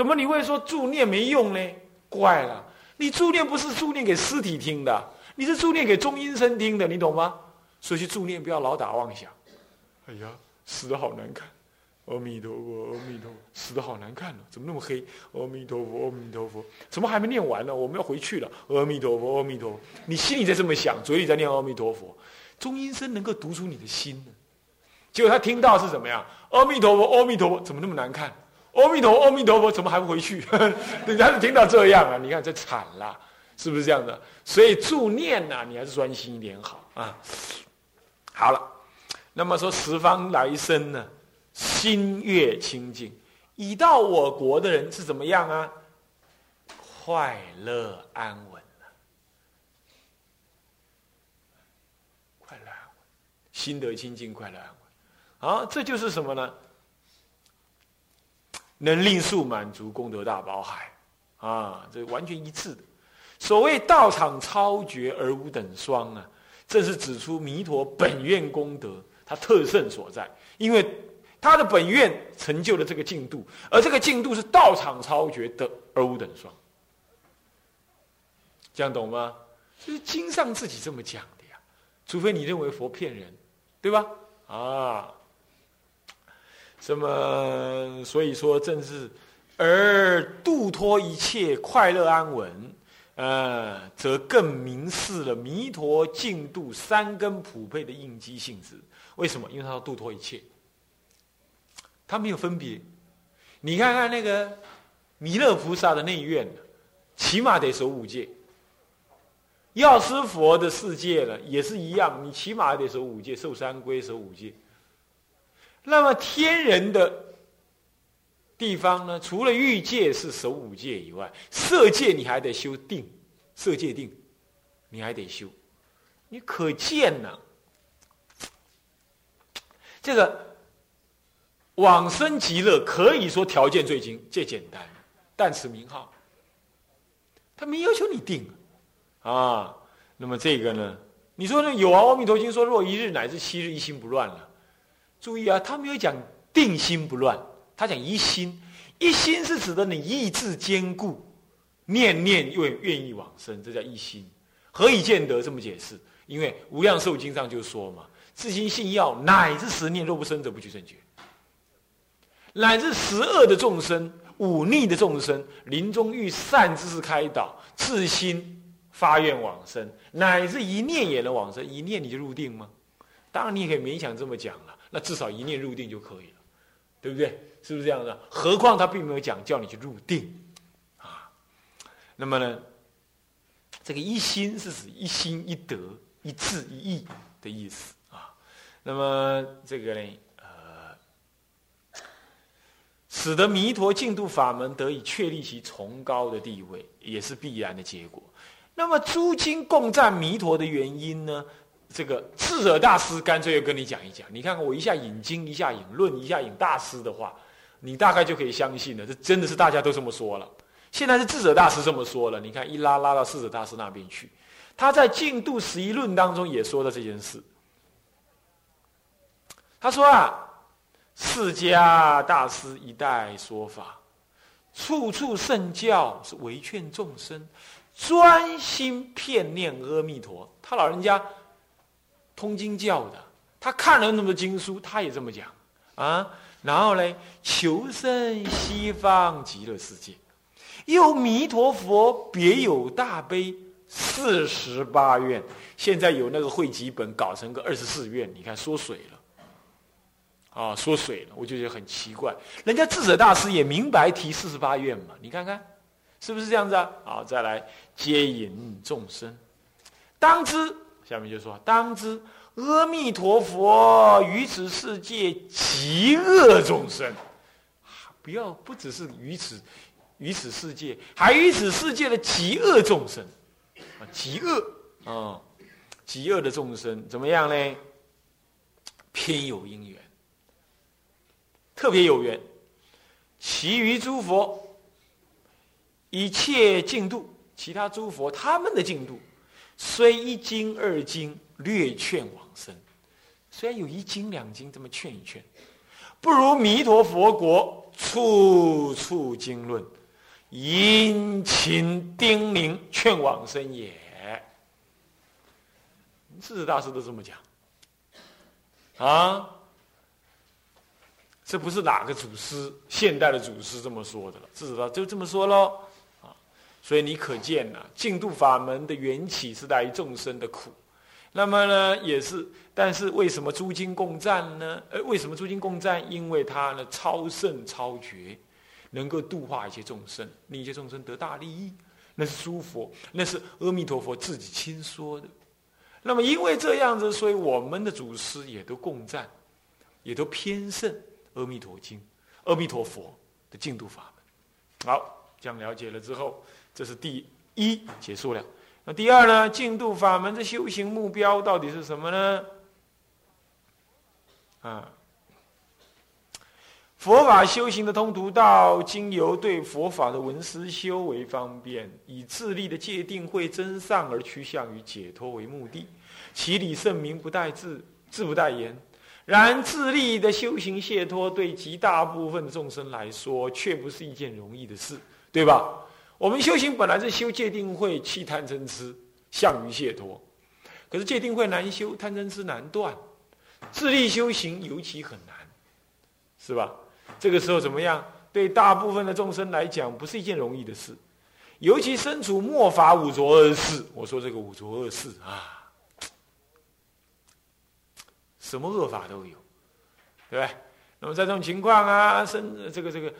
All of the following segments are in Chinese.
怎么你会说助念没用呢？怪了，你助念不是助念给尸体听的，你是助念给中阴身听的，你懂吗？所以去助念不要老打妄想。哎呀，死的好难看。阿弥陀佛，阿弥陀佛，死的好难看了，怎么那么黑？阿弥陀佛，阿弥陀佛，怎么还没念完呢？我们要回去了。阿弥陀佛，阿弥陀佛，你心里在这么想，嘴里在念阿弥陀佛，中阴身能够读出你的心呢？结果他听到是怎么样？阿弥陀佛，阿弥陀佛，怎么那么难看？阿弥陀，阿弥陀佛，怎么还不回去？人家是听到这样啊，你看这惨了，是不是这样的？所以助念呐，你还是专心一点好啊。好了，那么说十方来生呢？心越清净，已到我国的人是怎么样啊？快乐安稳快乐安稳，心得清净，快乐安稳。啊，这就是什么呢？能令速满足，功德大宝海。啊，这完全一致的。所谓道场超绝而无等双啊，这是指出弥陀本愿功德它特胜所在，因为。他的本愿成就了这个进度，而这个进度是道场超绝的而无等双，这样懂吗？就是经上自己这么讲的呀，除非你认为佛骗人，对吧？啊，什么？所以说正是而度脱一切快乐安稳，呃，则更明示了弥陀净度三根普配的应机性质。为什么？因为他要度脱一切。他没有分别，你看看那个弥勒菩萨的内院，起码得守五戒。药师佛的世界呢，也是一样，你起码得守五戒，受三规，守五戒。那么天人的地方呢，除了欲界是守五戒以外，色界你还得修定，色界定，你还得修。你可见呢，这个。往生极乐可以说条件最精最简单，但此名号，他没要求你定啊。那么这个呢？你说呢？有啊，《阿弥陀经》说若一日乃至七日一心不乱了。注意啊，他没有讲定心不乱，他讲一心。一心是指的你意志坚固，念念愿愿意往生，这叫一心。何以见得？这么解释？因为《无量寿经》上就说嘛：“自心信要，乃至十念若不生者，不去正觉。”乃至十恶的众生、忤逆的众生，临终欲善知识开导，自心发愿往生，乃至一念也能往生，一念你就入定吗？当然你也可以勉强这么讲了，那至少一念入定就可以了，对不对？是不是这样的？何况他并没有讲叫你去入定啊。那么呢，这个一心是指一心一德、一智一意的意思啊。那么这个呢？呃使得弥陀净土法门得以确立其崇高的地位，也是必然的结果。那么诸经共赞弥陀的原因呢？这个智者大师干脆要跟你讲一讲。你看看我一下引经，一下引论，一下引大师的话，你大概就可以相信了。这真的是大家都这么说了。现在是智者大师这么说了。你看一拉拉到智者大师那边去，他在《净度十一论》当中也说了这件事。他说啊。释迦大师一代说法，处处圣教是为劝众生专心片念阿弥陀。他老人家通经教的，他看了那么多经书，他也这么讲啊。然后呢，求生西方极乐世界，又弥陀佛别有大悲四十八愿，现在有那个汇集本搞成个二十四愿，你看缩水了。啊，缩水了，我就觉得很奇怪。人家智者大师也明白提四十八愿嘛，你看看，是不是这样子啊？好，再来接引众生，当知下面就说，当知阿弥陀佛于此世界极恶众生，不要不只是于此于此世界，还于此世界的极恶众生啊，极恶啊，极恶的众生怎么样呢？偏有因缘。特别有缘，其余诸佛一切净度，其他诸佛他们的净度，虽一经二经略劝往生，虽然有一经两经这么劝一劝，不如弥陀佛国处处经论，殷勤叮咛劝往生也。智者大师都这么讲啊，这不是哪个祖师现代的祖师这么说的了，智者大就这么说喽。所以你可见呐，净土法门的缘起是来于众生的苦。那么呢，也是，但是为什么诸经共赞呢？呃，为什么诸经共赞？因为它呢超胜超绝，能够度化一切众生，令一些众生得大利益。那是诸佛，那是阿弥陀佛自己亲说的。那么因为这样子，所以我们的祖师也都共赞，也都偏胜阿弥陀经、阿弥陀佛的净土法门。好，这样了解了之后，这是第一结束了。那第二呢？净度法门的修行目标到底是什么呢？啊，佛法修行的通途道，经由对佛法的闻思修为方便，以自力的界定会真上而趋向于解脱为目的。其理圣明，不待字，字不待言。然自力的修行解脱，对极大部分众生来说，却不是一件容易的事，对吧？我们修行本来是修戒定慧，弃贪嗔痴，向于解脱。可是戒定慧难修，贪嗔痴难断，自力修行尤其很难，是吧？这个时候怎么样？对大部分的众生来讲，不是一件容易的事。尤其身处末法五浊恶世，我说这个五浊恶世啊，什么恶法都有，对不对？那么在这种情况啊，身这个这个。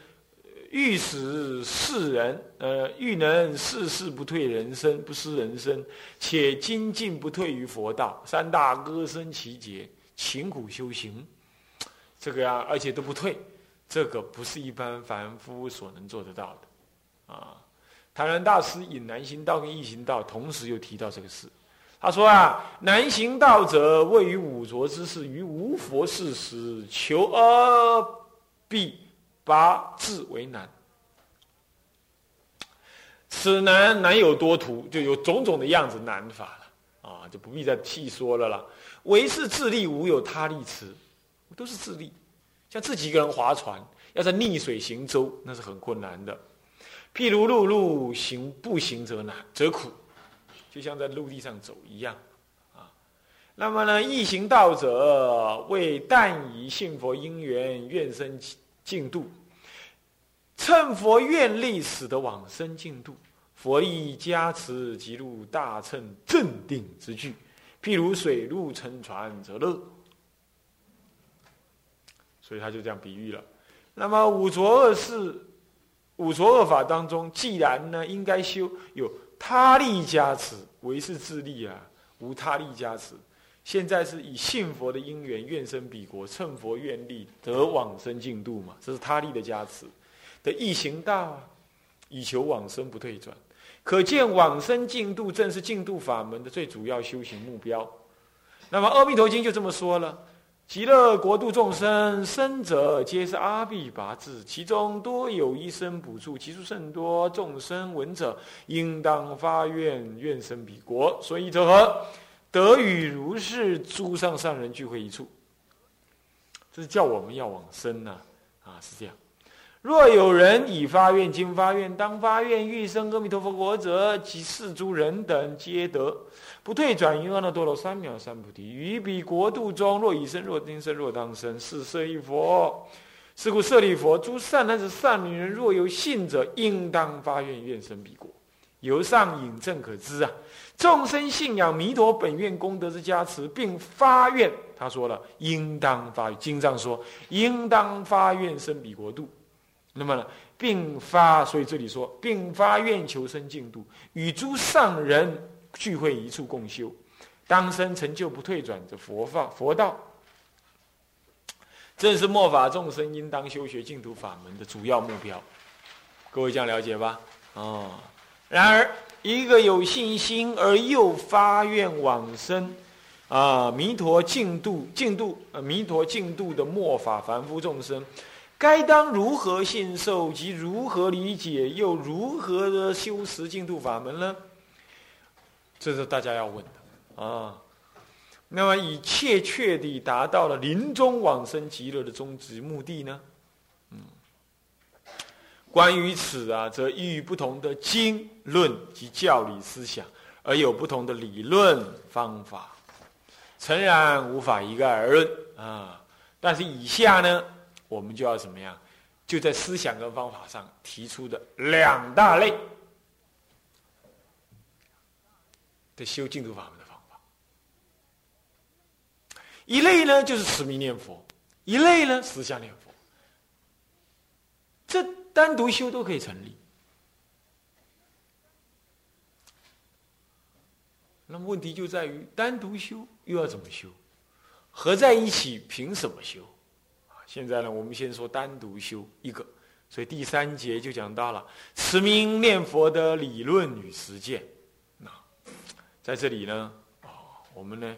欲使世人，呃，欲能世事不退人生，不失人生，且精进不退于佛道，三大歌声其节，勤苦修行，这个呀，而且都不退，这个不是一般凡夫所能做得到的，啊！台南大师引南行道跟易行道同时又提到这个事，他说啊，南行道者，位于五浊之事，于无佛事时，求而必。八字为难，此难难有多途，就有种种的样子难法了啊，就不必再细说了啦。唯是自力，无有他力持，都是自力。像自己一个人划船，要在逆水行舟，那是很困难的。譬如陆路行步行则难，则苦，就像在陆地上走一样啊。那么呢，易行道者，为但以信佛因缘，愿生。净度，趁佛愿力，使得往生净度。佛意加持，即入大乘镇定之具。譬如水陆乘船，则乐。所以他就这样比喻了。那么五浊恶世、五浊恶法当中，既然呢应该修有他力加持，唯是自力啊，无他力加持。现在是以信佛的因缘，愿生彼国，趁佛愿力得往生净度嘛？这是他力的加持的易行道啊，以求往生不退转。可见往生净度正是净度法门的最主要修行目标。那么《阿弥陀经》就这么说了：极乐国度众生生者，皆是阿毗跋致，其中多有一生补处，其数甚多。众生闻者，应当发愿，愿生彼国。所以者何？得与如是诸上善人聚会一处，这是叫我们要往生呢，啊，是这样。若有人已发愿，今发愿，当发愿，欲生阿弥陀佛国者，及世诸人等皆得，不退转于阿耨多罗三藐三菩提。于彼国度中，若已生，若今生，若当生，是舍利佛。是故舍利佛，诸善男子、善女人，若有信者，应当发愿，愿生彼国。由上引证可知啊。众生信仰弥陀本愿功德之加持，并发愿，他说了，应当发愿经上说，应当发愿生彼国度。那么呢，并发，所以这里说，并发愿求生净土，与诸上人聚会一处共修，当生成就不退转的佛法佛道。正是末法众生应当修学净土法门的主要目标。各位这样了解吧？哦，然而。一个有信心而又发愿往生，啊，弥陀净度净度，呃，弥陀净度的末法凡夫众生，该当如何信受及如何理解，又如何的修持净度法门呢？这是大家要问的啊。那么，以切确地达到了临终往生极乐的终极目的呢？嗯，关于此啊，则依于不同的经论及教理思想，而有不同的理论方法，诚然无法一概而论啊。但是以下呢，我们就要怎么样？就在思想跟方法上提出的两大类的修净土法门的方法。一类呢，就是持名念佛；一类呢，思想念佛。这单独修都可以成立。那么问题就在于，单独修又要怎么修？合在一起凭什么修？现在呢，我们先说单独修一个，所以第三节就讲到了持名念佛的理论与实践。那在这里呢，哦，我们呢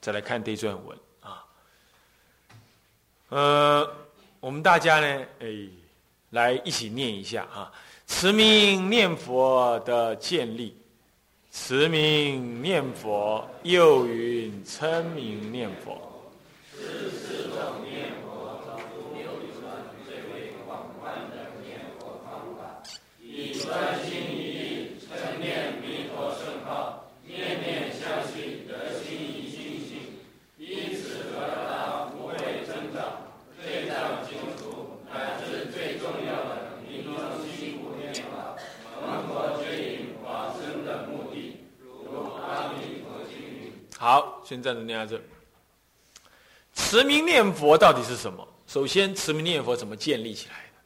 再来看这段文啊，呃，我们大家呢，哎，来一起念一下啊，持名念佛的建立，持名念佛又云称名念佛。好，先暂时念到这。持名念佛到底是什么？首先，持名念佛怎么建立起来的？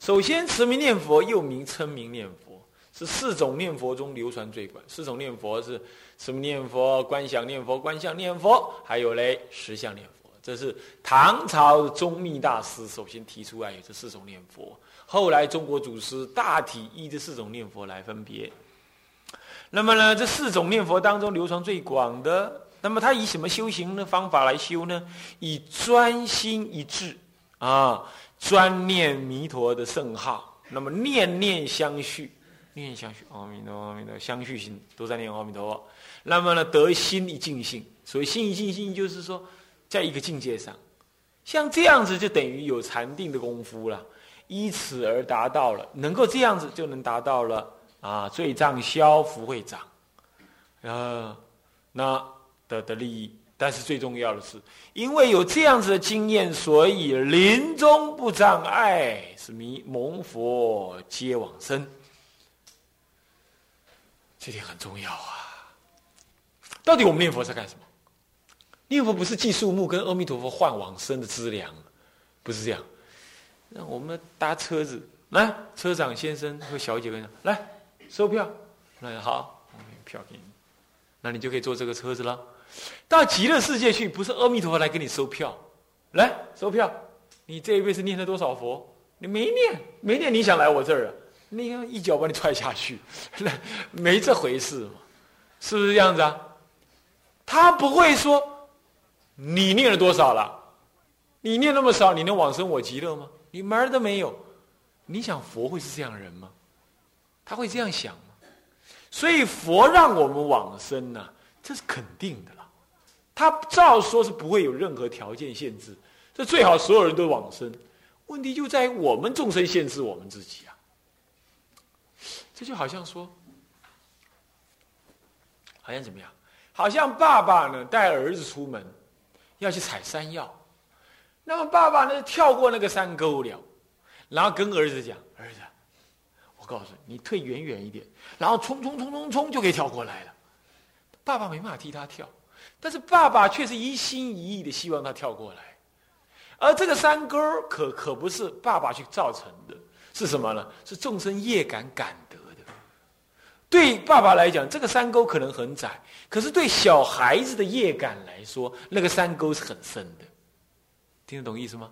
首先，持名念佛又名称名念佛，是四种念佛中流传最广。四种念佛是持名念佛、观想念佛、观相念佛，还有嘞实相念佛。这是唐朝宗密大师首先提出来有这四种念佛，后来中国祖师大体依这四种念佛来分别。那么呢，这四种念佛当中流传最广的，那么他以什么修行的方法来修呢？以专心一致啊，专念弥陀的圣号，那么念念相续，念念相续，阿弥陀阿弥陀，相续心都在念阿弥陀佛。那么呢，得心一尽性，所以心一尽性就是说，在一个境界上，像这样子就等于有禅定的功夫了，依此而达到了，能够这样子就能达到了。啊，罪障消，福会长，呃，那的的利益。但是最重要的是，因为有这样子的经验，所以临终不障碍，是弥蒙佛皆往生。这点很重要啊！到底我们念佛在干什么？念佛不是计数目跟阿弥陀佛换往生的资粮，不是这样。那我们搭车子，来，车长先生和小姐跟讲，来。收票，那好，我给票给你，那你就可以坐这个车子了。到极乐世界去，不是阿弥陀佛来给你收票，来收票。你这一辈子念了多少佛？你没念，没念，你想来我这儿啊？你看一脚把你踹下去，没这回事嘛？是不是这样子啊？他不会说你念了多少了，你念那么少，你能往生我极乐吗？你门儿都没有。你想佛会是这样的人吗？他会这样想吗？所以佛让我们往生呢，这是肯定的了。他照说是不会有任何条件限制，这最好所有人都往生。问题就在于我们众生限制我们自己啊。这就好像说，好像怎么样？好像爸爸呢带儿子出门要去采山药，那么爸爸呢跳过那个山沟了，然后跟儿子讲：“儿子。”告诉你，你退远远一点，然后冲冲冲冲冲就可以跳过来了。爸爸没办法替他跳，但是爸爸却是一心一意的希望他跳过来。而这个山沟可可不是爸爸去造成的，是什么呢？是众生业感感得的。对爸爸来讲，这个山沟可能很窄，可是对小孩子的业感来说，那个山沟是很深的。听得懂意思吗？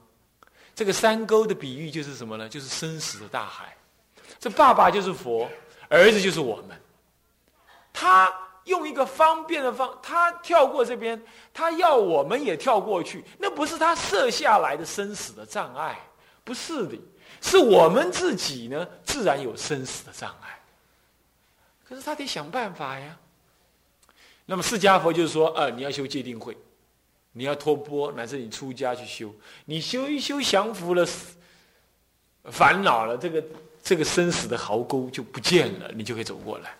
这个山沟的比喻就是什么呢？就是生死的大海。这爸爸就是佛，儿子就是我们。他用一个方便的方，他跳过这边，他要我们也跳过去。那不是他设下来的生死的障碍，不是的，是我们自己呢，自然有生死的障碍。可是他得想办法呀。那么释迦佛就是说，呃，你要修戒定慧，你要托钵，乃至你出家去修，你修一修降服了。烦恼了，这个这个生死的壕沟就不见了，你就可以走过来。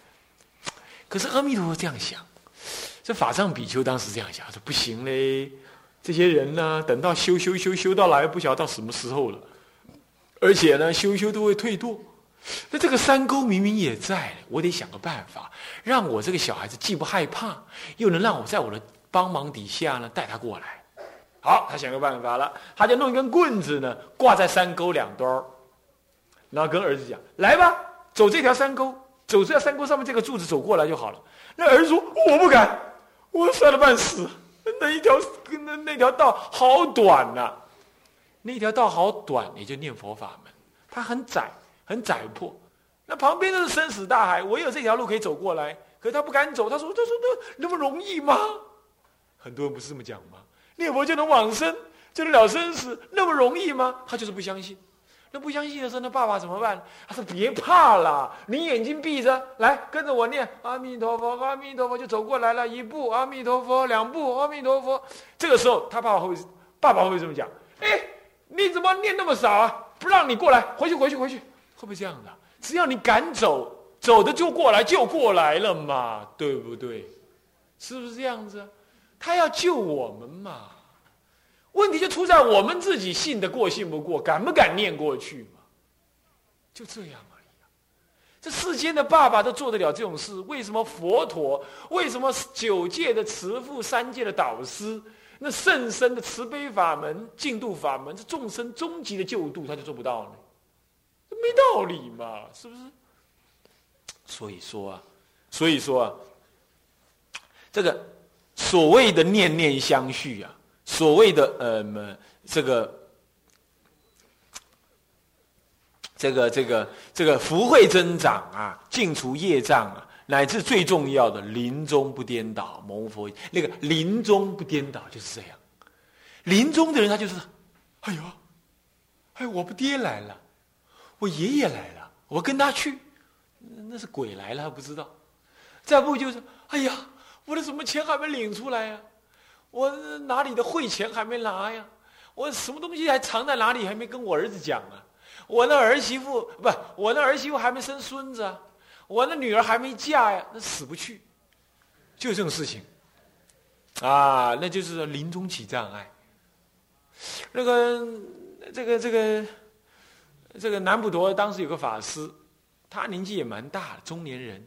可是阿弥陀佛这样想，这法藏比丘当时这样想，说不行嘞，这些人呢，等到修修修修到来，不晓得到什么时候了，而且呢，修修都会退堕。那这个山沟明明也在，我得想个办法，让我这个小孩子既不害怕，又能让我在我的帮忙底下呢带他过来。好，他想个办法了，他就弄一根棍子呢，挂在山沟两端然后跟儿子讲：“来吧，走这条山沟，走这条山沟上面这个柱子走过来就好了。”那儿子说：“我不敢，我摔了半死。那一条那那条道好短呐，那条道好短，也就念佛法门，它很窄。”很窄破，那旁边都是生死大海，唯有这条路可以走过来。可是他不敢走，他说：“他说那那么容易吗？”很多人不是这么讲吗？念佛就能往生，就能了生死，那么容易吗？他就是不相信。那不相信的时候，那爸爸怎么办？他说：“别怕了，你眼睛闭着，来跟着我念阿弥陀佛，阿弥陀佛，就走过来了。一步阿弥陀佛，两步阿弥陀佛。这个时候，他爸爸会，爸爸会这么讲：“哎，你怎么念那么少啊？不让你过来，回去，回去，回去。”会不会这样的？只要你敢走，走的就过来，就过来了嘛，对不对？是不是这样子？他要救我们嘛？问题就出在我们自己信得过信不过，敢不敢念过去嘛？就这样而已。这世间的爸爸都做得了这种事，为什么佛陀？为什么九界的慈父、三界的导师？那圣深的慈悲法门、净度法门，这众生终极的救度，他就做不到呢？没道理嘛，是不是？所以说啊，所以说啊，这个所谓的念念相续啊，所谓的呃，这个这个这个这个福慧增长啊，净除业障啊，乃至最重要的临终不颠倒，蒙佛那个临终不颠倒就是这样。临终的人他就是，哎呦，哎，我不爹来了。我爷爷来了，我跟他去，那是鬼来了还不知道。再不就是，哎呀，我的什么钱还没领出来呀？我哪里的汇钱还没拿呀？我什么东西还藏在哪里还没跟我儿子讲啊？我那儿媳妇不，我那儿媳妇还没生孙子啊？我那女儿还没嫁呀？那死不去，就这种事情啊，那就是临终起障碍。那个，这个，这个。这个南普陀当时有个法师，他年纪也蛮大，中年人。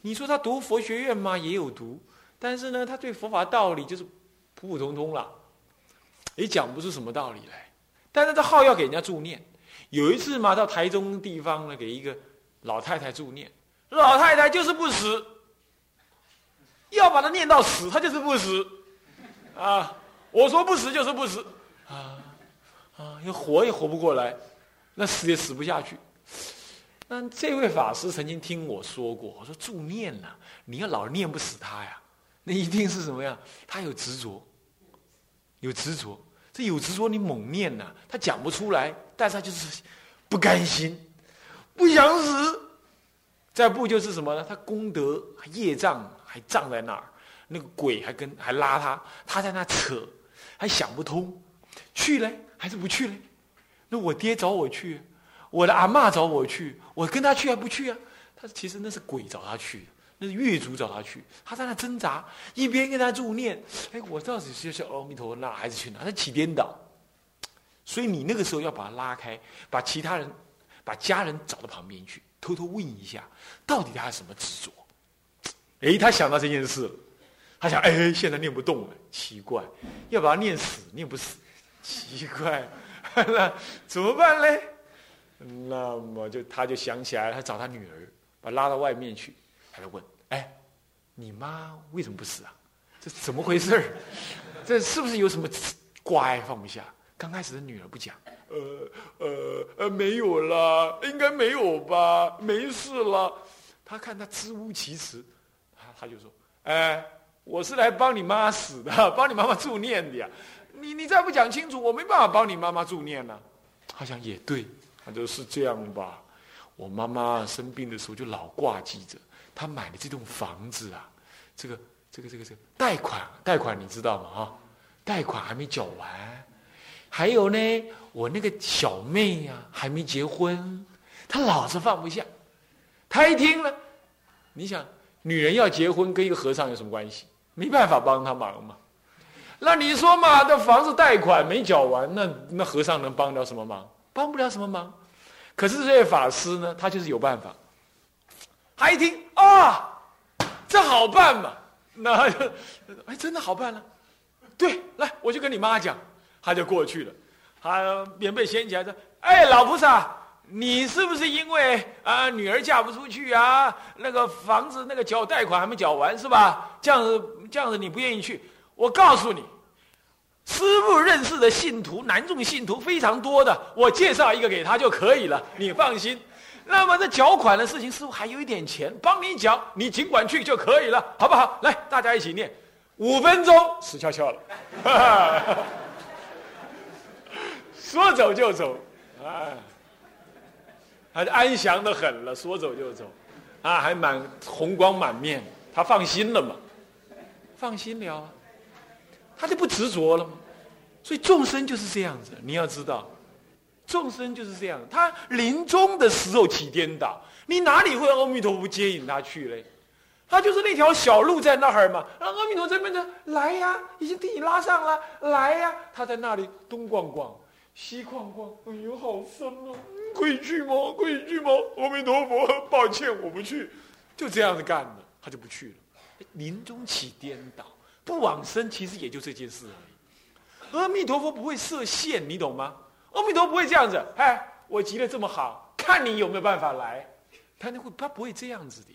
你说他读佛学院吗？也有读，但是呢，他对佛法道理就是普普通通了，也讲不出什么道理来。但是这号要给人家助念。有一次嘛，到台中地方呢，给一个老太太助念，老太太就是不死，要把他念到死，他就是不死。啊，我说不死就是不死，啊啊，要活也活不过来。那死也死不下去。那这位法师曾经听我说过，我说助念呢，你要老念不死他呀，那一定是什么呀？他有执着，有执着。这有执着，你猛念呢，他讲不出来，但是他就是不甘心，不想死。再不就是什么呢？他功德业障还障在那儿，那个鬼还跟还拉他，他在那扯，还想不通，去嘞还是不去嘞？那我爹找我去，我的阿妈找我去，我跟他去还不去啊？他其实那是鬼找他去，那是月主找他去，他在那挣扎，一边跟他助念，哎，我到底是要阿弥陀佛那还是去哪？他起颠倒，所以你那个时候要把他拉开，把其他人、把家人找到旁边去，偷偷问一下，到底他什么执着？哎，他想到这件事了，他想，哎，现在念不动了，奇怪，要把他念死，念不死，奇怪。那 怎么办呢？那么就他就想起来，他找他女儿，把拉到外面去，他就问：“哎，你妈为什么不死啊？这怎么回事儿这是不是有什么挂碍放不下？”刚开始的女儿不讲，呃呃呃，没有啦，应该没有吧，没事了。他看他支吾其词，他他就说：“哎，我是来帮你妈死的，帮你妈妈助念的呀。”你你再不讲清楚，我没办法帮你妈妈助念呢。他想也对，他就是这样吧。我妈妈生病的时候就老挂记着，他买的这栋房子啊，这个这个这个这个贷款贷款你知道吗？啊，贷款还没缴完，还有呢，我那个小妹呀，还没结婚，她老是放不下。他一听了，你想，女人要结婚跟一个和尚有什么关系？没办法帮他忙嘛。那你说嘛，这房子贷款没缴完，那那和尚能帮了什么忙？帮不了什么忙。可是这位法师呢，他就是有办法。他一听啊，这好办嘛，那就哎，真的好办了。对，来，我就跟你妈讲，他就过去了。他棉被掀起来说：“哎，老菩萨，你是不是因为啊女儿嫁不出去啊？那个房子那个缴贷款还没缴完是吧？这样子这样子你不愿意去？我告诉你。”师傅认识的信徒，男众信徒非常多的，我介绍一个给他就可以了，你放心。那么这缴款的事情，师傅还有一点钱，帮你缴，你尽管去就可以了，好不好？来，大家一起念，五分钟，死翘翘了，说走就走，啊，还安详的很了，说走就走，啊，还满红光满面，他放心了嘛？放心了，他就不执着了吗？所以众生就是这样子，你要知道，众生就是这样。他临终的时候起颠倒，你哪里会阿弥陀佛接引他去嘞？他就是那条小路在那儿嘛。然后阿弥陀这边呢，来呀，已经替你拉上了，来呀。他在那里东逛逛，西逛逛，哎呦，好深哦，可以去吗？可以去吗？阿弥陀佛，抱歉，我不去。就这样子干的，他就不去了。临终起颠倒，不往生，其实也就这件事而已。阿弥陀佛不会设限，你懂吗？阿弥陀不会这样子，哎，我急得这么好，看你有没有办法来。他那会，他不会这样子的，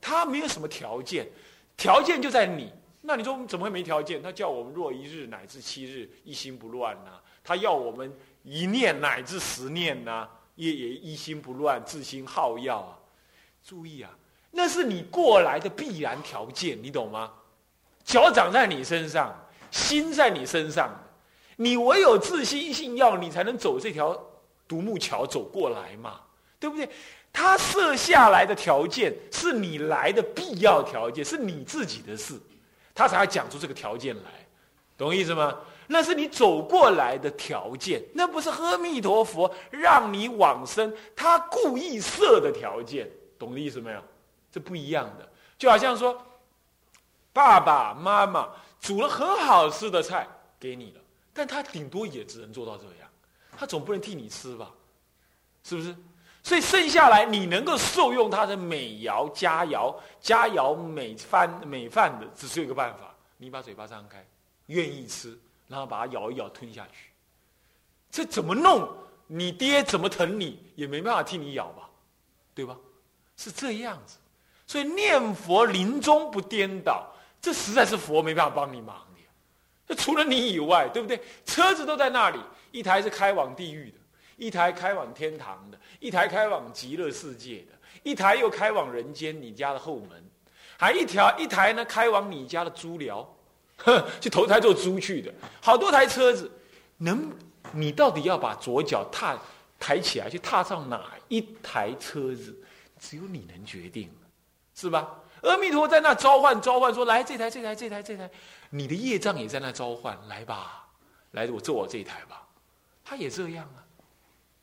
他没有什么条件，条件就在你。那你说怎么会没条件？他叫我们若一日乃至七日一心不乱呐，他要我们一念乃至十念呐，也也一心不乱，自心好要啊。注意啊，那是你过来的必然条件，你懂吗？脚长在你身上。心在你身上，你唯有自心信要，你才能走这条独木桥走过来嘛，对不对？他设下来的条件是你来的必要条件，是你自己的事，他才要讲出这个条件来，懂意思吗？那是你走过来的条件，那不是阿弥陀佛让你往生，他故意设的条件，懂的意思没有？这不一样的，就好像说，爸爸妈妈。煮了很好吃的菜给你了，但他顶多也只能做到这样，他总不能替你吃吧，是不是？所以剩下来你能够受用他的美肴佳肴、佳肴美饭美饭的，只是有一个办法：你把嘴巴张开，愿意吃，然后把它咬一咬吞下去。这怎么弄？你爹怎么疼你，也没办法替你咬吧，对吧？是这样子。所以念佛临终不颠倒。这实在是佛没办法帮你忙，这 除了你以外，对不对？车子都在那里，一台是开往地狱的，一台开往天堂的，一台开往极乐世界的，一台又开往人间你家的后门，还一条一台呢开往你家的猪寮，哼 去投胎做猪去的。好多台车子，能你到底要把左脚踏抬起来去踏上哪一台车子？只有你能决定，是吧？阿弥陀在那召唤召唤，说：“来这台这台这台这台，你的业障也在那召唤，来吧，来我坐我这一台吧。”他也这样啊，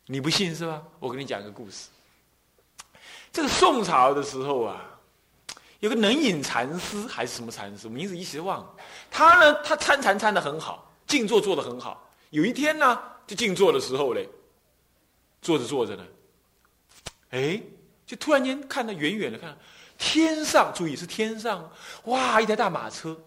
你不信是吧？我跟你讲一个故事。这个宋朝的时候啊，有个能隐禅师还是什么禅师，名字一时忘了。他呢，他参禅参的很好，静坐做的很好。有一天呢，就静坐的时候嘞，坐着坐着呢，哎，就突然间看到远远的看。天上，注意是天上，哇！一台大马车，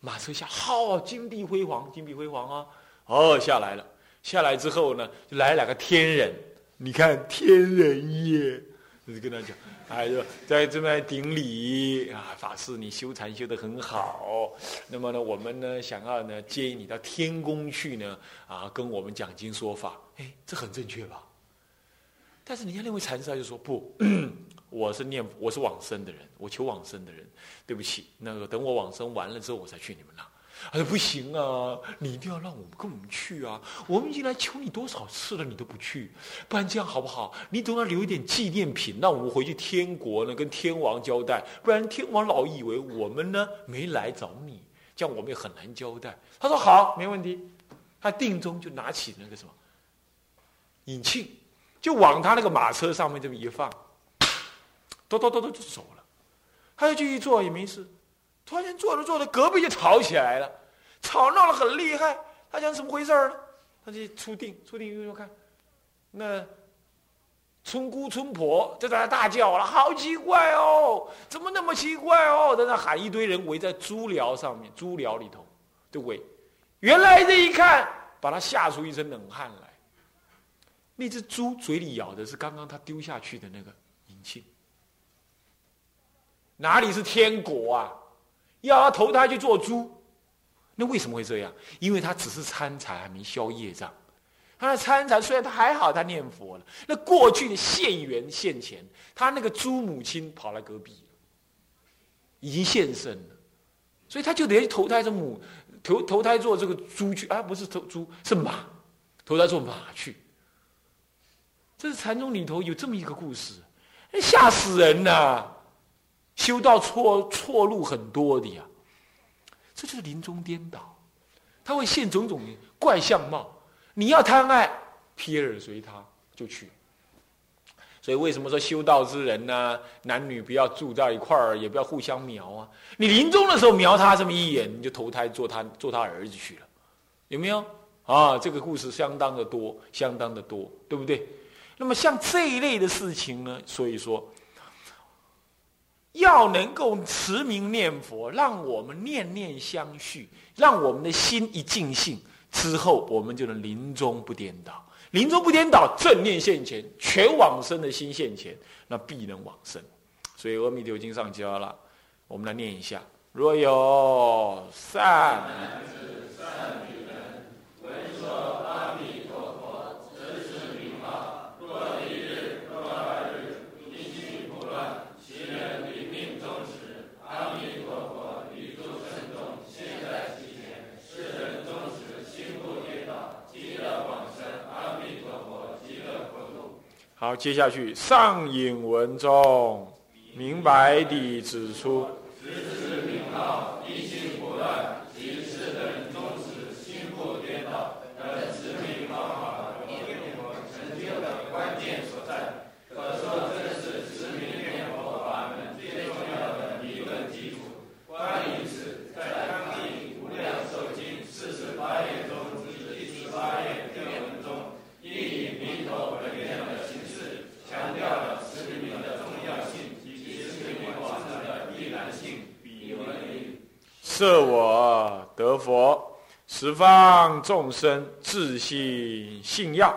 马车下，好金碧辉煌，金碧辉煌啊！哦，下来了，下来之后呢，就来两个天人，你看天人耶，就跟他讲，哎呦，在这边顶礼啊，法师你修禅修的很好，那么呢，我们呢想要呢接你到天宫去呢，啊，跟我们讲经说法，哎，这很正确吧？但是人家那位禅师他就说不。我是念我是往生的人，我求往生的人，对不起，那个等我往生完了之后，我才去你们那。他说不行啊，你一定要让我们跟我们去啊！我们已经来求你多少次了，你都不去，不然这样好不好？你总要留一点纪念品，让我们回去天国呢，跟天王交代，不然天王老以为我们呢没来找你，这样我们也很难交代。他说好，没问题。他定中就拿起那个什么引磬，就往他那个马车上面这么一放，咚咚咚咚就走了。他就继续做也没事，突然间做着做着，隔壁就吵起来了，吵闹的很厉害。他想怎么回事呢？他就出定，出定一路看，那村姑村婆就在那大叫了，好奇怪哦，怎么那么奇怪哦？在那喊一堆人围在猪寮上面，猪寮里头就围。原来这一看，把他吓出一身冷汗来。那只猪嘴里咬的是刚刚他丢下去的那个银器。哪里是天国啊？要他投胎去做猪，那为什么会这样？因为他只是参禅，还没消业障。他的参禅虽然他还好，他念佛了。那过去的现缘现前，他那个猪母亲跑来隔壁，已经现身了，所以他就得投胎做母，投投胎做这个猪去，啊不是投猪是马，投胎做马去。这是禅宗里头有这么一个故事，吓死人呐！修道错错路很多的呀，这就是临终颠倒，他会现种种怪相貌。你要贪爱，撇耳随他就去。所以为什么说修道之人呢？男女不要住在一块儿，也不要互相瞄啊。你临终的时候瞄他这么一眼，你就投胎做他做他儿子去了，有没有？啊，这个故事相当的多，相当的多，对不对？那么像这一类的事情呢，所以说。要能够持名念佛，让我们念念相续，让我们的心一尽兴之后，我们就能临终不颠倒。临终不颠倒，正念现前，全往生的心现前，那必能往生。所以《阿弥陀经》上教了，我们来念一下：若有善。好，接下去上引文中明白地指出。设我得佛，十方众生自信信要，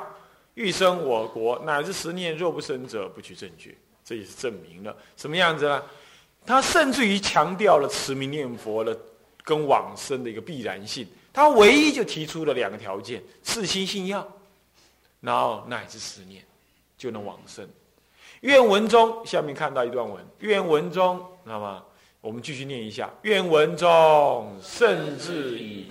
欲生我国，乃至十念若不生者，不取正觉。这也是证明了什么样子呢？他甚至于强调了持名念佛的跟往生的一个必然性。他唯一就提出了两个条件：自心信要，然后乃至十念就能往生。愿文中下面看到一段文，愿文中，那么。我们继续念一下，愿文中甚至以。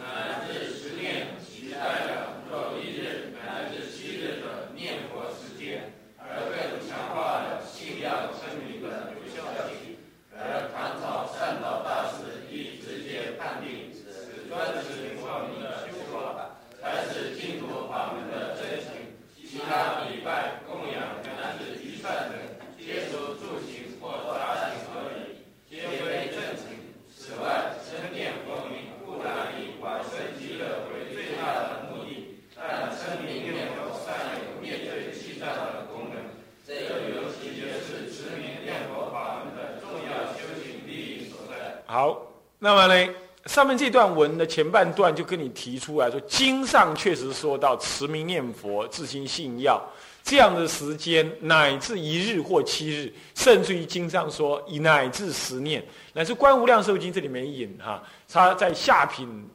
好，那么呢，上面这段文的前半段就跟你提出来说，经上确实说到持名念佛、自心信要这样的时间，乃至一日或七日，甚至于经上说以乃至十念，乃至观无量寿经这里没引哈，他在下品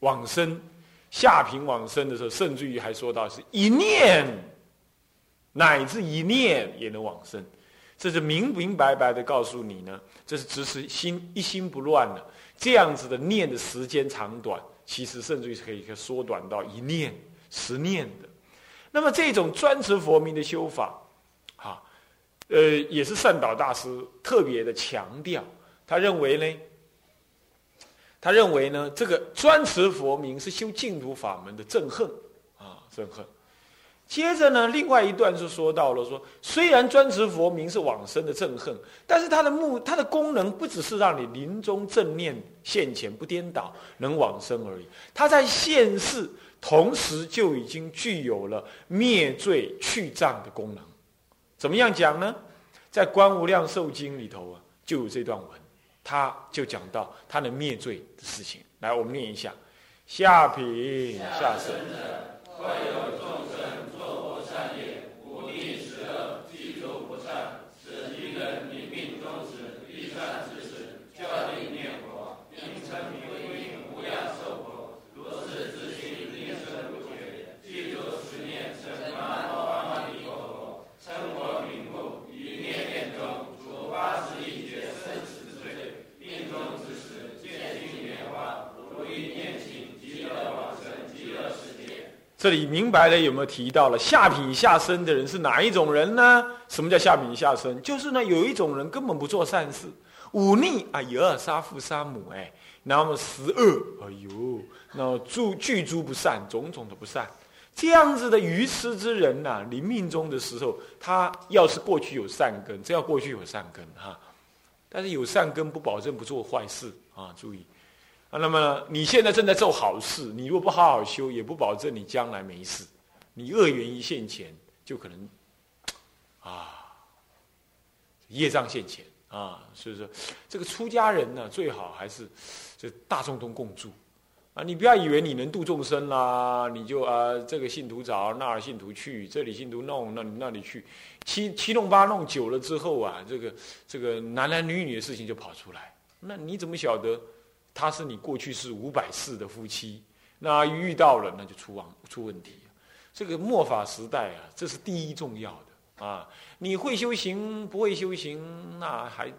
往生、下品往生的时候，甚至于还说到是一念，乃至一念也能往生。这是明明白白的告诉你呢，这是只是心一心不乱的，这样子的念的时间长短，其实甚至于可以可以缩短到一念、十念的。那么这种专持佛名的修法，哈，呃，也是善导大师特别的强调。他认为呢，他认为呢，这个专持佛名是修净土法门的憎恨啊，憎恨。接着呢，另外一段就说到了说，虽然专持佛名是往生的憎恨，但是它的目，它的功能不只是让你临终正念现前不颠倒能往生而已，它在现世同时就已经具有了灭罪去障的功能。怎么样讲呢？在《观无量寿经》里头啊，就有这段文。他就讲到他能灭罪的事情，来，我们念一下：下品下生者，会有众生作过善业，无定十恶，记住不善，使一人以命终时，必善之时，教定念佛，因称名归命无量寿佛。如是之心，定生不绝，记住十念称南无阿弥陀佛，称佛名故，于念念中除八十一劫生死。这里明白了有没有提到了下品下生的人是哪一种人呢？什么叫下品下生？就是呢，有一种人根本不做善事，忤逆啊，有杀父杀母，哎，那么十恶，哎呦，那诸具诸不善，种种的不善，这样子的愚痴之人呐，临命终的时候，他要是过去有善根，这要过去有善根哈，但是有善根不保证不做坏事啊，注意。啊，那么你现在正在做好事，你如果不好好修，也不保证你将来没事。你恶缘一现前，就可能啊，业障现前啊。所以说，这个出家人呢，最好还是这大众都共住啊。你不要以为你能度众生啦，你就啊，这个信徒找，那儿信徒去，这里信徒弄，那那里去，七七弄八弄久了之后啊，这个这个男男女女的事情就跑出来。那你怎么晓得？他是你过去是五百世的夫妻，那遇到了那就出王出问题。这个末法时代啊，这是第一重要的啊！你会修行不会修行，那还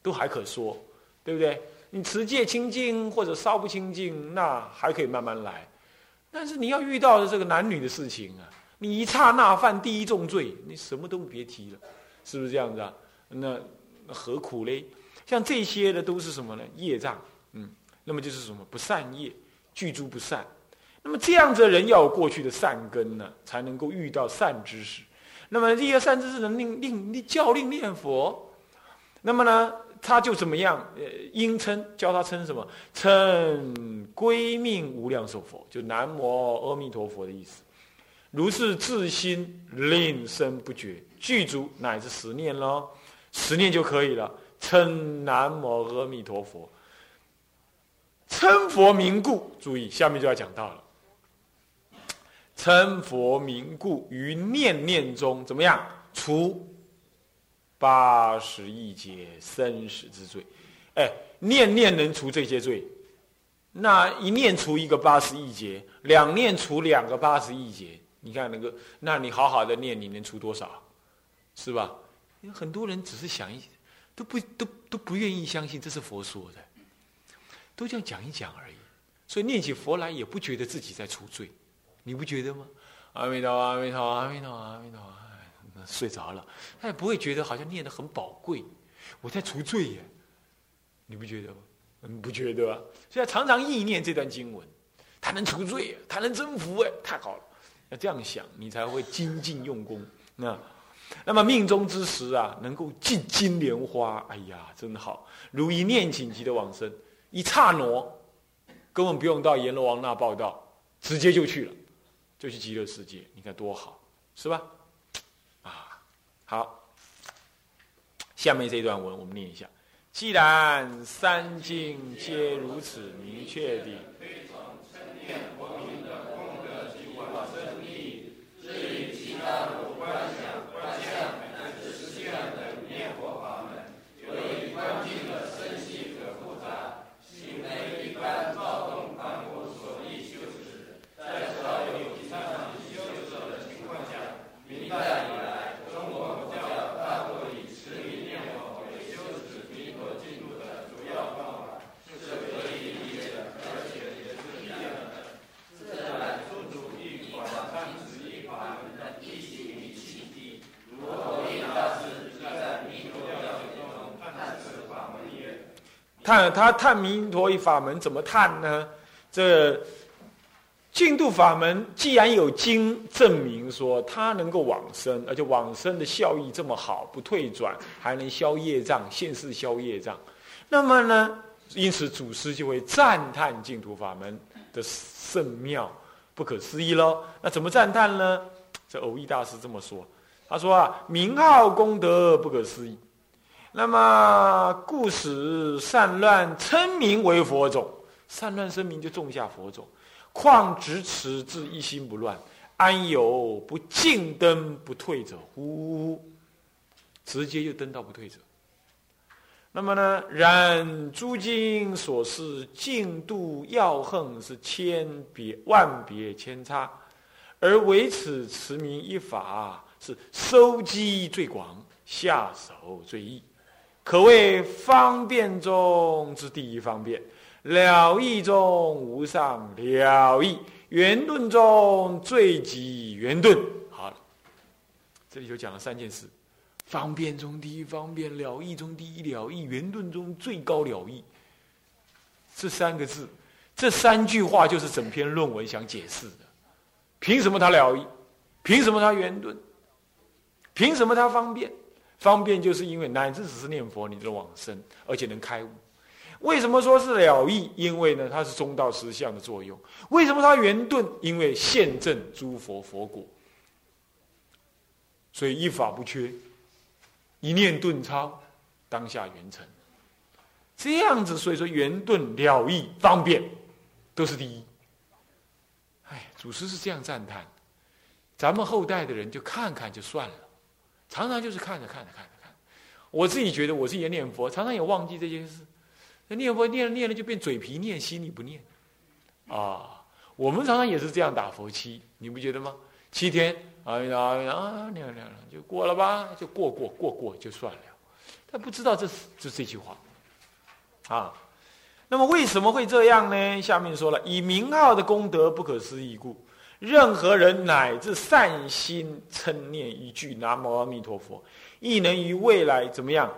都还可说，对不对？你持戒清净或者稍不清净，那还可以慢慢来。但是你要遇到的这个男女的事情啊，你一刹那犯第一重罪，你什么都别提了，是不是这样子啊？那何苦嘞？像这些的都是什么呢？业障，嗯，那么就是什么不善业，具诸不善。那么这样子的人要有过去的善根呢，才能够遇到善知识。那么这些善知识能令令教令念佛，那么呢，他就怎么样？呃，应称教他称什么？称归命无量寿佛，就南无阿弥陀佛的意思。如是自心令生不绝，具足乃至十念咯，十念就可以了。称南无阿弥陀佛，称佛名故。注意，下面就要讲到了。称佛名故于念念中怎么样？除八十亿劫生死之罪。哎，念念能除这些罪，那一念除一个八十亿劫，两念除两个八十亿劫。你看那个，那你好好的念，你能除多少？是吧？因为很多人只是想一。都不都都不愿意相信这是佛说的，都这样讲一讲而已。所以念起佛来也不觉得自己在除罪，你不觉得吗？阿弥陀阿弥陀阿弥陀阿弥陀，睡着了，他也不会觉得好像念的很宝贵，我在除罪耶，你不觉得吗？你不觉得啊？现在常常意念这段经文，他能除罪，他能征服，哎，太好了。要这样想，你才会精进用功。那。那么命中之时啊，能够进金莲花，哎呀，真好。如一念紧急的往生，一刹那，根本不用到阎罗王那报道，直接就去了，就去极乐世界，你看多好，是吧？啊，好。下面这一段文我们念一下，既然三经皆如此明确的。非常称念文明的功德及文化圣地，至于其他。探他探弥陀一法门怎么探呢？这净土法门既然有经证明说它能够往生，而且往生的效益这么好，不退转，还能消业障，现世消业障，那么呢，因此祖师就会赞叹净土法门的圣妙。不可思议喽！那怎么赞叹呢？这偶益大师这么说，他说啊，名号功德不可思议。那么故使善乱称名为佛种，善乱声名就种下佛种。况执持至一心不乱，安有不进登不退者乎？直接就登到不退者。那么呢？然诸经所示净度要横是千别万别千差，而唯此持名一法是收集最广，下手最易，可谓方便中之第一方便，了义中无上了义，圆顿中最极圆顿。好了，这里就讲了三件事。方便中第一方便，了义中第一了义，圆顿中最高了义。这三个字，这三句话就是整篇论文想解释的。凭什么他了义？凭什么他圆顿？凭什么他方便？方便就是因为乃至只是念佛，你就往生，而且能开悟。为什么说是了义？因为呢，它是中道实相的作用。为什么它圆顿？因为现证诸佛佛果，所以一法不缺。一念顿超，当下圆成，这样子，所以说圆顿了义方便，都是第一。哎，祖师是这样赞叹，咱们后代的人就看看就算了，常常就是看着看着看着看。我自己觉得，我自己念佛，常常也忘记这件事。那念佛念了念了，就变嘴皮念，心里不念。啊，我们常常也是这样打佛七，你不觉得吗？七天。哎呀啊，那样那样就过了吧，就过过过过就算了。他不知道这是就这句话啊。那么为什么会这样呢？下面说了，以名号的功德不可思议故，任何人乃至善心称念一句南无阿弥陀佛，亦能于未来怎么样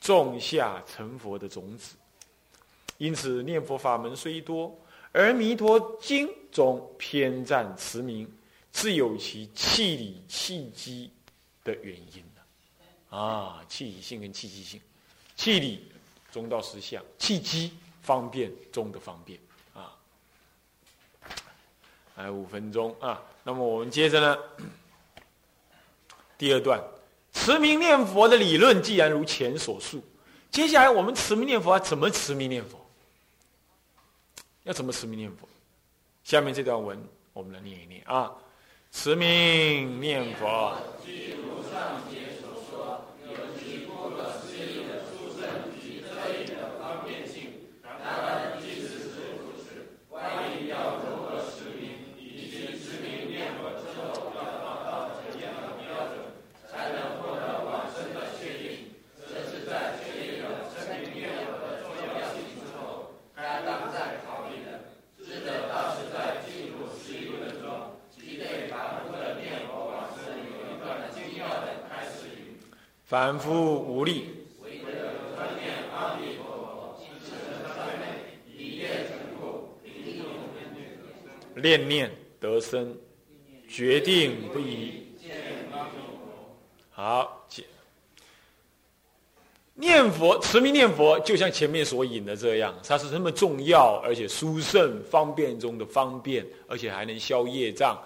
种下成佛的种子。因此念佛法门虽多，而弥陀经中偏赞持名。自有其气理气机的原因啊，气理性跟气机性，气理中道实相，气机方便中的方便。还有五分钟啊，那么我们接着呢，第二段持名念佛的理论，既然如前所述，接下来我们持名念佛要怎么持名念佛？要怎么持名念佛？下面这段文我们来念一念啊。持名念佛。凡夫无力，念念得生，决定不移。好，念佛持名念佛，就像前面所引的这样，它是那么重要，而且殊胜方便中的方便，而且还能消业障，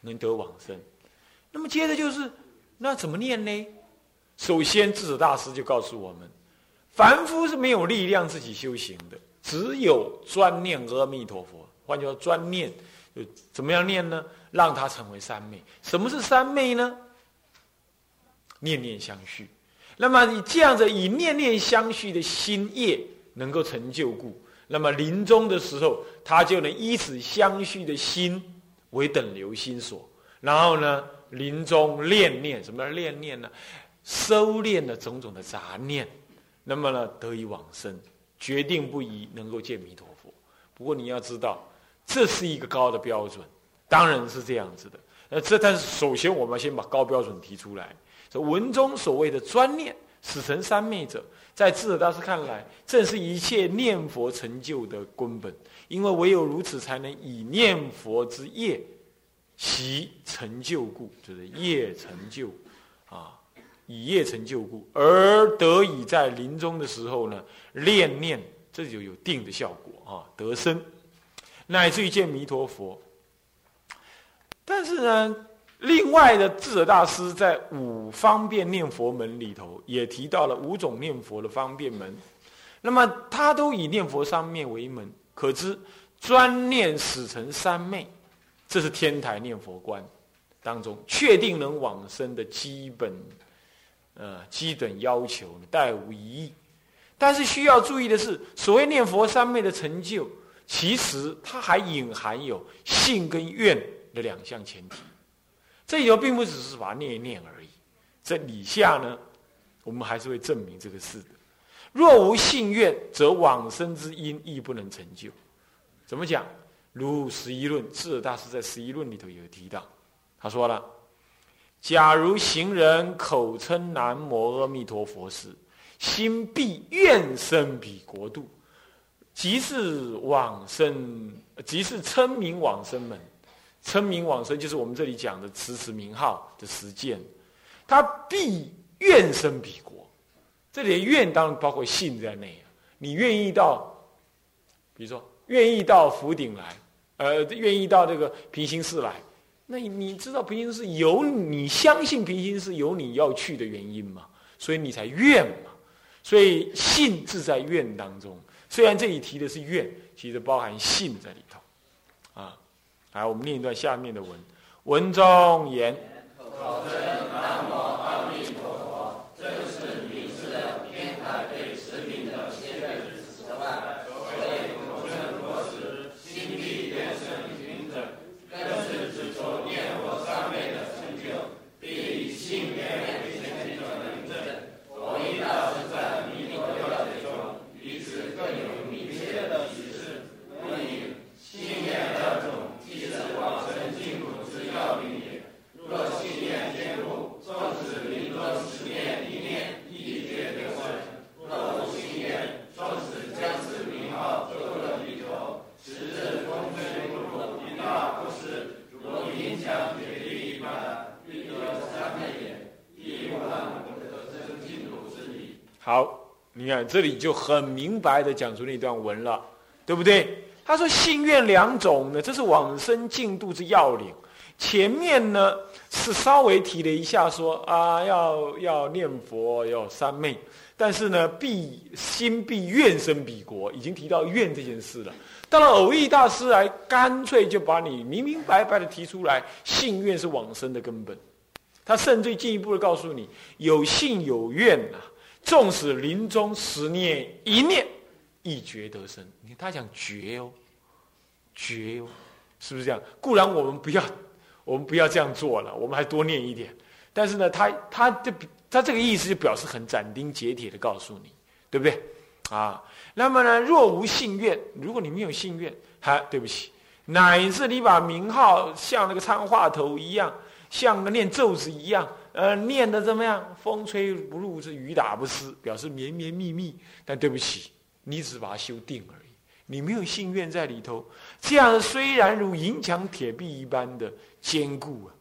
能得往生。那么接着就是，那怎么念呢？首先，智者大师就告诉我们：凡夫是没有力量自己修行的，只有专念阿弥陀佛。换句话说，专念，就怎么样念呢？让他成为三昧。什么是三昧呢？念念相续。那么你这样子以念念相续的心业能够成就故，那么临终的时候，他就能以此相续的心为等流心所，然后呢，临终念念。什么叫念念呢？收敛了种种的杂念，那么呢，得以往生，决定不移，能够见弥陀佛。不过你要知道，这是一个高的标准，当然是这样子的。那，这但是首先我们先把高标准提出来。这文中所谓的专念，死成三昧者，在智者大师看来，正是一切念佛成就的根本。因为唯有如此，才能以念佛之业习成就故，就是业成就啊，以业成就故，而得以在临终的时候呢，练念，这就有定的效果啊，得生，乃至于见弥陀佛。但是呢？另外的智者大师在五方便念佛门里头也提到了五种念佛的方便门，那么他都以念佛三昧为门，可知专念死成三昧，这是天台念佛观当中确定能往生的基本呃基本要求，带无疑义。但是需要注意的是，所谓念佛三昧的成就，其实它还隐含有信跟愿的两项前提。这里头并不只是把它念一念而已，在以下呢，我们还是会证明这个事的。若无信愿，则往生之因亦不能成就。怎么讲？如十一论，智者大师在十一论里头有提到，他说了：假如行人口称南无阿弥陀佛时，心必愿生彼国度，即是往生，即是称名往生门。称名往生就是我们这里讲的持持名号的实践，他必愿生彼国。这里的愿当然包括信在内啊。你愿意到，比如说愿意到福鼎来，呃，愿意到这个平行寺来，那你知道平行是有你相信平行是有你要去的原因吗？所以你才愿嘛。所以信自在愿当中。虽然这里提的是愿，其实包含信在里头。啊来，我们念一段下面的文，文中言。这里就很明白的讲出那段文了，对不对？他说信愿两种呢，这是往生净度之要领。前面呢是稍微提了一下，说啊要要念佛要三昧，但是呢必心必愿生彼国，已经提到愿这件事了。到了偶益大师来，干脆就把你明明白白的提出来，信愿是往生的根本。他甚至进一步的告诉你，有信有愿呐。纵使临终十念一念，一觉得生。你看他讲觉哦，觉哦，是不是这样？固然我们不要，我们不要这样做了，我们还多念一点。但是呢，他他这他这个意思就表示很斩钉截铁的告诉你，对不对？啊，那么呢，若无信愿，如果你没有信愿，哈，对不起，乃至你把名号像那个参话头一样，像个念咒子一样。呃，念的怎么样？风吹不入，是雨打不湿，表示绵绵密密。但对不起，你只把它修定而已，你没有信愿在里头。这样虽然如银墙铁壁一般的坚固啊，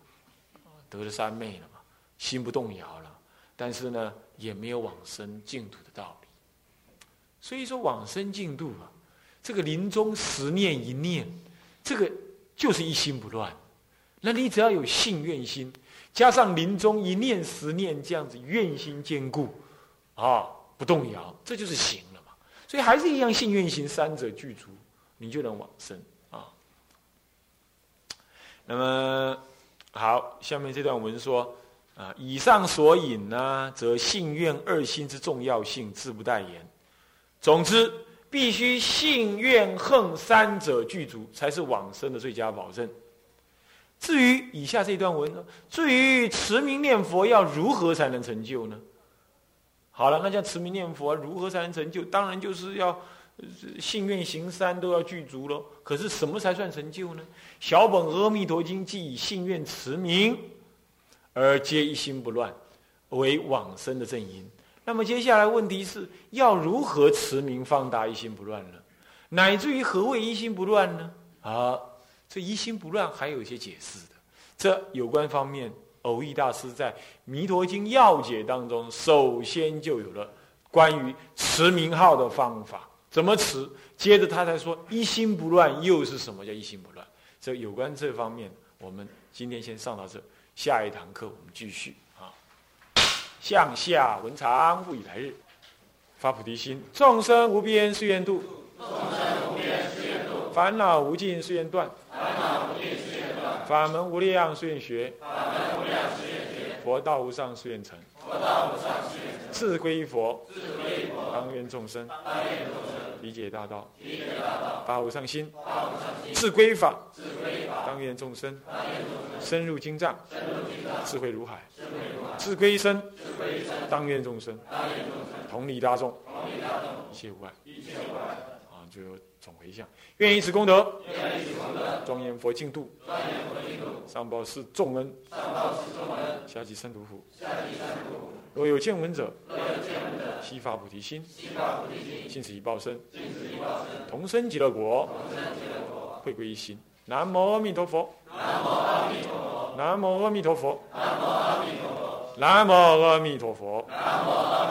得了三昧了嘛，心不动摇了。但是呢，也没有往生净土的道理。所以说，往生净土啊，这个临终十念一念，这个就是一心不乱。那你只要有信愿心。加上临终一念十念这样子愿心坚固，啊，不动摇，这就是行了嘛。所以还是一样信愿行三者具足，你就能往生啊。那么好，下面这段文说啊，以上所引呢，则信愿二心之重要性自不待言。总之，必须信愿恨三者具足，才是往生的最佳保证。至于以下这一段文呢？至于持名念佛要如何才能成就呢？好了，那叫持名念佛如何才能成就？当然就是要信愿行三都要具足喽。可是什么才算成就呢？小本阿弥陀经既以信愿持名，而皆一心不乱，为往生的正因。那么接下来问题是要如何持名放大一心不乱呢？乃至于何谓一心不乱呢？啊，这一心不乱还有一些解释的。这有关方面，偶益大师在《弥陀经要解》当中，首先就有了关于持名号的方法，怎么持？接着他才说一心不乱又是什么叫一心不乱？这有关这方面，我们今天先上到这，下一堂课我们继续啊。向下文长，不以来日，发菩提心，众生无边誓愿度，众生无边誓愿度，烦恼无尽誓愿断，烦恼无尽誓愿断，法门无量誓愿学，法门无量誓愿学，佛道无上誓愿成，佛道无上誓愿成，自归佛，自归佛，当愿众生。当愿众生。理解大道，理解大道，发无上心，发无上心，自归法，自归法，当愿众生。当愿众生。深入经藏，深入经藏，智慧如海，智慧如海，自归身，当愿众生。当愿众生。同理大众，同理大众，一切无碍。一切无碍，啊，就有总回向，愿以此功德，庄严佛净土，上报是众恩，下济三途苦。若有见闻者，悉发菩提心，心，尽此一报身，同生极乐国，同生极乐国。会归一心。南无阿弥陀佛，南无阿弥陀佛，南无阿弥陀佛，南无阿弥陀佛。南无阿弥陀佛。